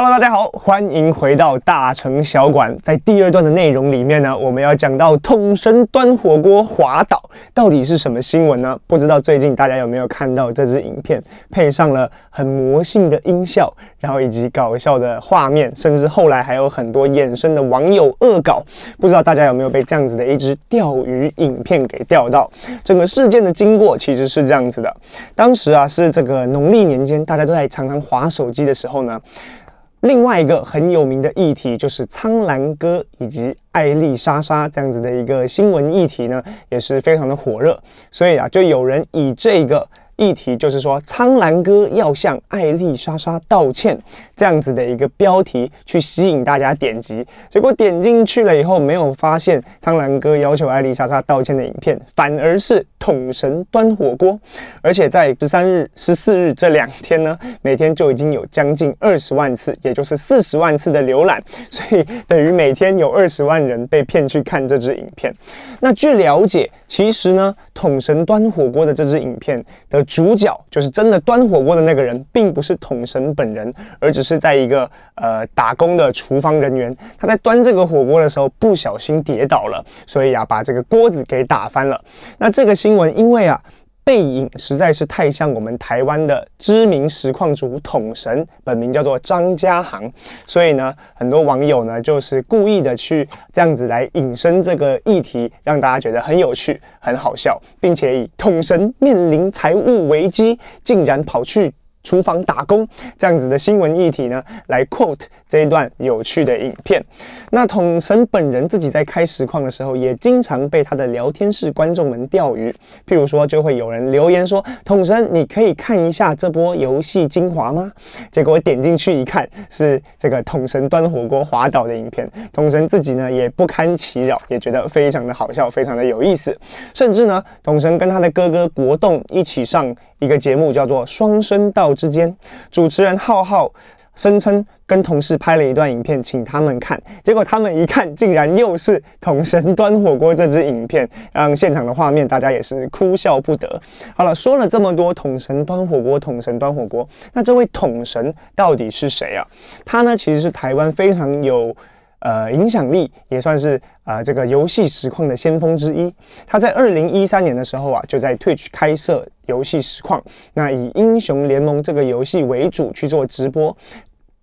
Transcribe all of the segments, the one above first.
Hello，大家好，欢迎回到大城小馆。在第二段的内容里面呢，我们要讲到统神端火锅滑倒到底是什么新闻呢？不知道最近大家有没有看到这支影片，配上了很魔性的音效，然后以及搞笑的画面，甚至后来还有很多衍生的网友恶搞。不知道大家有没有被这样子的一支钓鱼影片给钓到？整个事件的经过其实是这样子的：当时啊，是这个农历年间，大家都在常常滑手机的时候呢。另外一个很有名的议题就是苍兰歌以及艾丽莎莎这样子的一个新闻议题呢，也是非常的火热，所以啊，就有人以这个。议题就是说，苍兰哥要向艾丽莎莎道歉，这样子的一个标题去吸引大家点击，结果点进去了以后，没有发现苍兰哥要求艾丽莎莎道歉的影片，反而是桶神端火锅，而且在十三日、十四日这两天呢，每天就已经有将近二十万次，也就是四十万次的浏览，所以等于每天有二十万人被骗去看这支影片。那据了解，其实呢，桶神端火锅的这支影片的。主角就是真的端火锅的那个人，并不是桶神本人，而只是在一个呃打工的厨房人员。他在端这个火锅的时候不小心跌倒了，所以啊把这个锅子给打翻了。那这个新闻因为啊。背影实在是太像我们台湾的知名实况主统神，本名叫做张家航，所以呢，很多网友呢就是故意的去这样子来引申这个议题，让大家觉得很有趣、很好笑，并且以统神面临财务危机，竟然跑去。厨房打工这样子的新闻议题呢，来 quote 这一段有趣的影片。那统神本人自己在开实况的时候，也经常被他的聊天室观众们钓鱼。譬如说，就会有人留言说：“统神，你可以看一下这波游戏精华吗？”结果点进去一看，是这个统神端火锅滑倒的影片。统神自己呢也不堪其扰，也觉得非常的好笑，非常的有意思。甚至呢，统神跟他的哥哥国栋一起上一个节目，叫做《双声道》。之间，主持人浩浩声称跟同事拍了一段影片，请他们看，结果他们一看，竟然又是桶神端火锅这支影片，让现场的画面大家也是哭笑不得。好了，说了这么多统神端火锅，统神端火锅，那这位统神到底是谁啊？他呢，其实是台湾非常有。呃，影响力也算是啊、这个游戏实况的先锋之一。他在二零一三年的时候啊，就在 Twitch 开设游戏实况，那以英雄联盟这个游戏为主去做直播。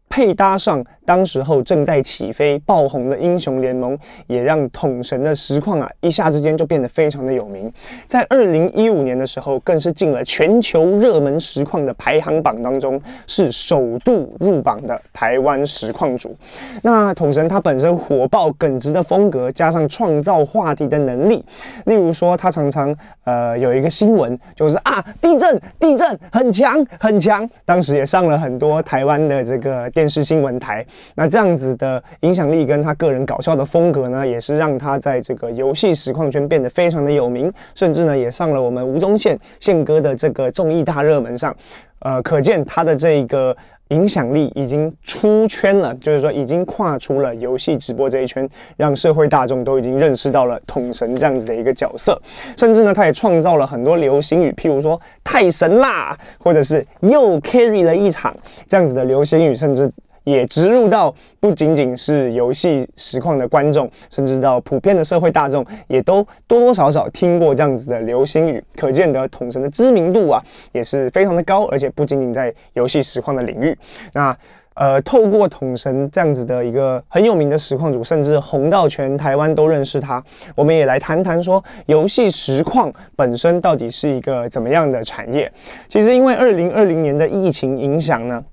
配搭上当时候正在起飞爆红的英雄联盟，也让统神的实况啊一下之间就变得非常的有名。在二零一五年的时候，更是进了全球热门实况的排行榜当中，是首度入榜的台湾实况主。那统神他本身火爆耿直的风格，加上创造话题的能力，例如说他常常呃有一个新闻就是啊地震地震很强很强，当时也上了很多台湾的这个。电视新闻台，那这样子的影响力跟他个人搞笑的风格呢，也是让他在这个游戏实况圈变得非常的有名，甚至呢也上了我们吴宗宪宪哥的这个综艺大热门上，呃，可见他的这个影响力已经出圈了，就是说已经跨出了游戏直播这一圈，让社会大众都已经认识到了桶神这样子的一个角色，甚至呢他也创造了很多流行语，譬如说太神啦，或者是又 carry 了一场这样子的流行语，甚至。也植入到不仅仅是游戏实况的观众，甚至到普遍的社会大众，也都多多少少听过这样子的流行语，可见得统神的知名度啊也是非常的高，而且不仅仅在游戏实况的领域。那呃，透过统神这样子的一个很有名的实况主，甚至红到全台湾都认识他，我们也来谈谈说游戏实况本身到底是一个怎么样的产业。其实因为二零二零年的疫情影响呢。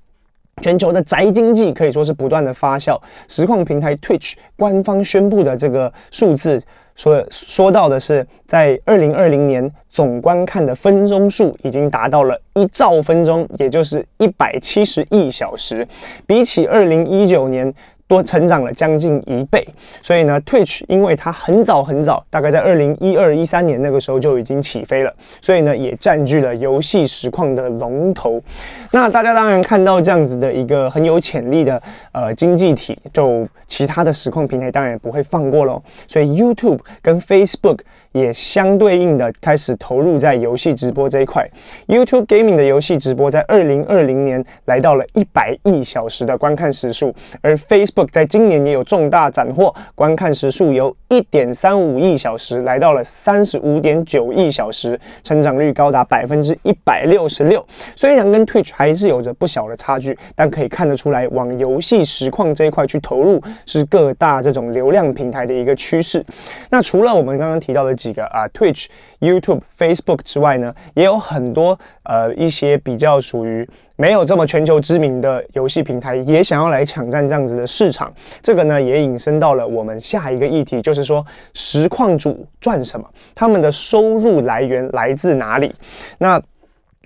全球的宅经济可以说是不断的发酵。实况平台 Twitch 官方宣布的这个数字说说到的是，在二零二零年总观看的分钟数已经达到了一兆分钟，也就是一百七十亿小时，比起二零一九年。多成长了将近一倍。所以呢，Twitch 因为它很早很早，大概在二零一二一三年那个时候就已经起飞了，所以呢也占据了游戏实况的龙头。那大家当然看到这样子的一个很有潜力的呃经济体，就其他的实况平台当然不会放过喽。所以 YouTube 跟 Facebook 也相对应的开始投入在游戏直播这一块。YouTube Gaming 的游戏直播在二零二零年来到了一百亿小时的观看时数，而 Facebook 在今年也有重大斩获，观看时数由一点三五亿小时来到了三十五点九亿小时，成长率高达百分之一百六十六。虽然跟 Twitch 还是有着不小的差距，但可以看得出来，往游戏实况这一块去投入是各大这种流量平台的一个趋势。那除了我们刚刚提到的几个啊，Twitch、YouTube、Facebook 之外呢，也有很多呃一些比较属于没有这么全球知名的游戏平台，也想要来抢占这样子的市场。这个呢，也引申到了我们下一个议题，就是说实况主赚什么，他们的收入来源来自哪里？那。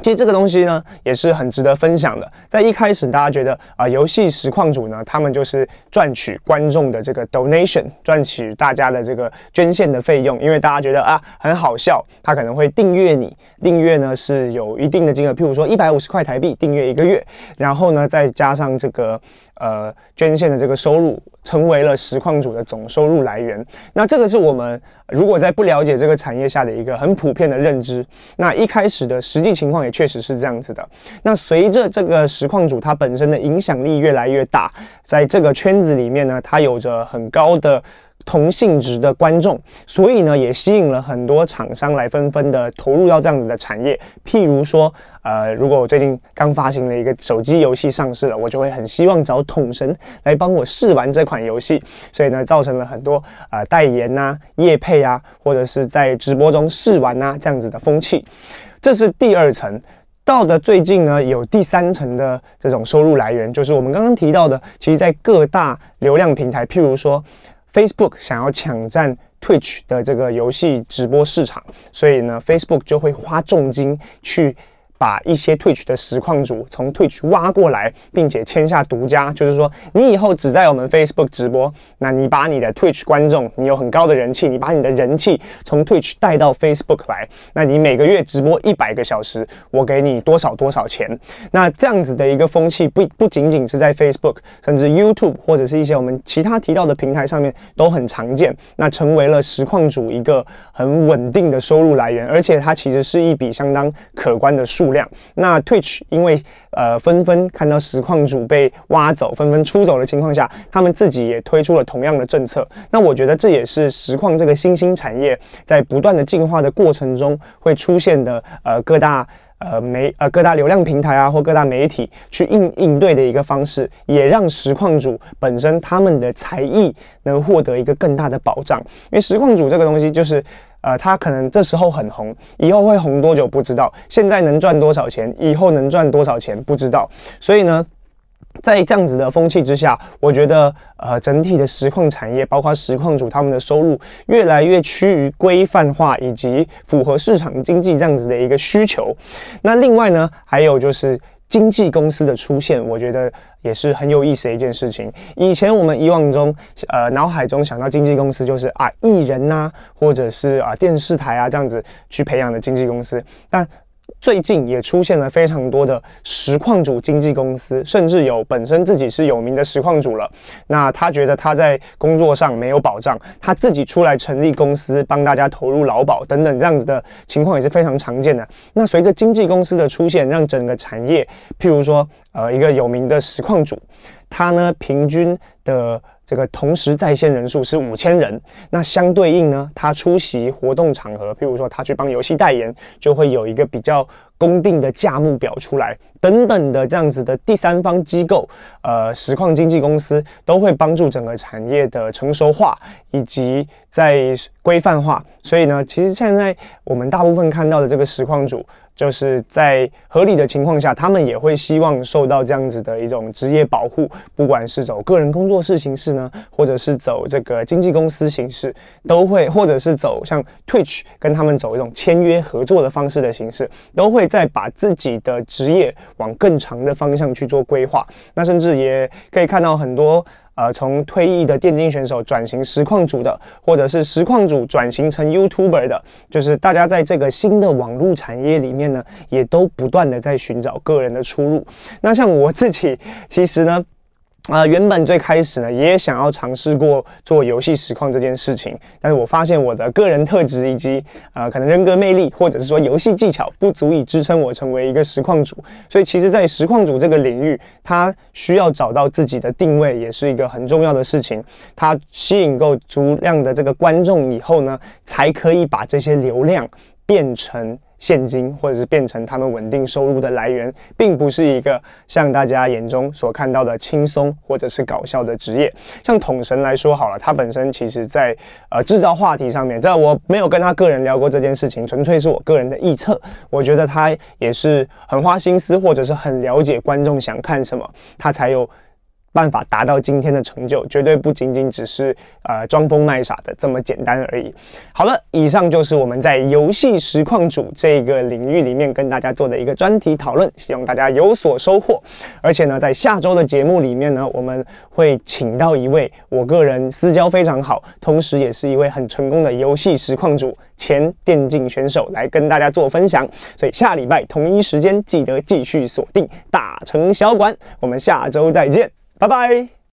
其实这个东西呢，也是很值得分享的。在一开始，大家觉得啊，游戏实况主呢，他们就是赚取观众的这个 donation，赚取大家的这个捐献的费用。因为大家觉得啊，很好笑，他可能会订阅你，订阅呢是有一定的金额，譬如说一百五十块台币订阅一个月，然后呢再加上这个。呃，捐献的这个收入成为了实况主的总收入来源。那这个是我们如果在不了解这个产业下的一个很普遍的认知。那一开始的实际情况也确实是这样子的。那随着这个实况主它本身的影响力越来越大，在这个圈子里面呢，它有着很高的。同性质的观众，所以呢，也吸引了很多厂商来纷纷的投入到这样子的产业。譬如说，呃，如果我最近刚发行了一个手机游戏上市了，我就会很希望找统神来帮我试玩这款游戏。所以呢，造成了很多呃代言呐、啊、业配啊，或者是在直播中试玩呐这样子的风气。这是第二层。到的最近呢，有第三层的这种收入来源，就是我们刚刚提到的，其实在各大流量平台，譬如说。Facebook 想要抢占 Twitch 的这个游戏直播市场，所以呢，Facebook 就会花重金去。把一些 Twitch 的实况主从 Twitch 挖过来，并且签下独家，就是说你以后只在我们 Facebook 直播，那你把你的 Twitch 观众，你有很高的人气，你把你的人气从 Twitch 带到 Facebook 来，那你每个月直播一百个小时，我给你多少多少钱？那这样子的一个风气不不仅仅是在 Facebook，甚至 YouTube 或者是一些我们其他提到的平台上面都很常见，那成为了实况主一个很稳定的收入来源，而且它其实是一笔相当可观的数。量，那 Twitch 因为呃纷纷看到实况主被挖走，纷纷出走的情况下，他们自己也推出了同样的政策。那我觉得这也是实况这个新兴产业在不断的进化的过程中会出现的呃各大呃媒呃各大流量平台啊或各大媒体去应应对的一个方式，也让实况主本身他们的才艺能获得一个更大的保障。因为实况主这个东西就是。呃，他可能这时候很红，以后会红多久不知道。现在能赚多少钱，以后能赚多少钱不知道。所以呢，在这样子的风气之下，我觉得呃，整体的实况产业，包括实况主他们的收入，越来越趋于规范化，以及符合市场经济这样子的一个需求。那另外呢，还有就是。经纪公司的出现，我觉得也是很有意思的一件事情。以前我们以往中，呃，脑海中想到经纪公司就是啊，艺人呐、啊，或者是啊，电视台啊这样子去培养的经纪公司，但。最近也出现了非常多的实况主经纪公司，甚至有本身自己是有名的实况主了。那他觉得他在工作上没有保障，他自己出来成立公司，帮大家投入劳保等等这样子的情况也是非常常见的。那随着经纪公司的出现，让整个产业，譬如说，呃，一个有名的实况主，他呢平均的。这个同时在线人数是五千人，那相对应呢，他出席活动场合，譬如说他去帮游戏代言，就会有一个比较公定的价目表出来，等等的这样子的第三方机构，呃，实况经纪公司都会帮助整个产业的成熟化以及在规范化。所以呢，其实现在我们大部分看到的这个实况主。就是在合理的情况下，他们也会希望受到这样子的一种职业保护，不管是走个人工作室形式呢，或者是走这个经纪公司形式，都会，或者是走像 Twitch 跟他们走一种签约合作的方式的形式，都会再把自己的职业往更长的方向去做规划。那甚至也可以看到很多。呃从退役的电竞选手转型实况组的，或者是实况组转型成 YouTuber 的，就是大家在这个新的网络产业里面呢，也都不断的在寻找个人的出路。那像我自己，其实呢。啊、原本最开始呢，也想要尝试过做游戏实况这件事情，但是我发现我的个人特质以及呃，可能人格魅力，或者是说游戏技巧不足以支撑我成为一个实况主，所以其实，在实况主这个领域，它需要找到自己的定位，也是一个很重要的事情。它吸引够足量的这个观众以后呢，才可以把这些流量变成。现金，或者是变成他们稳定收入的来源，并不是一个像大家眼中所看到的轻松或者是搞笑的职业。像统神来说好了，他本身其实在呃制造话题上面，在我没有跟他个人聊过这件事情，纯粹是我个人的臆测。我觉得他也是很花心思，或者是很了解观众想看什么，他才有。办法达到今天的成就，绝对不仅仅只是呃装疯卖傻的这么简单而已。好了，以上就是我们在游戏实况主这个领域里面跟大家做的一个专题讨论，希望大家有所收获。而且呢，在下周的节目里面呢，我们会请到一位我个人私交非常好，同时也是一位很成功的游戏实况主前电竞选手来跟大家做分享。所以下礼拜同一时间记得继续锁定大成小馆，我们下周再见。拜拜。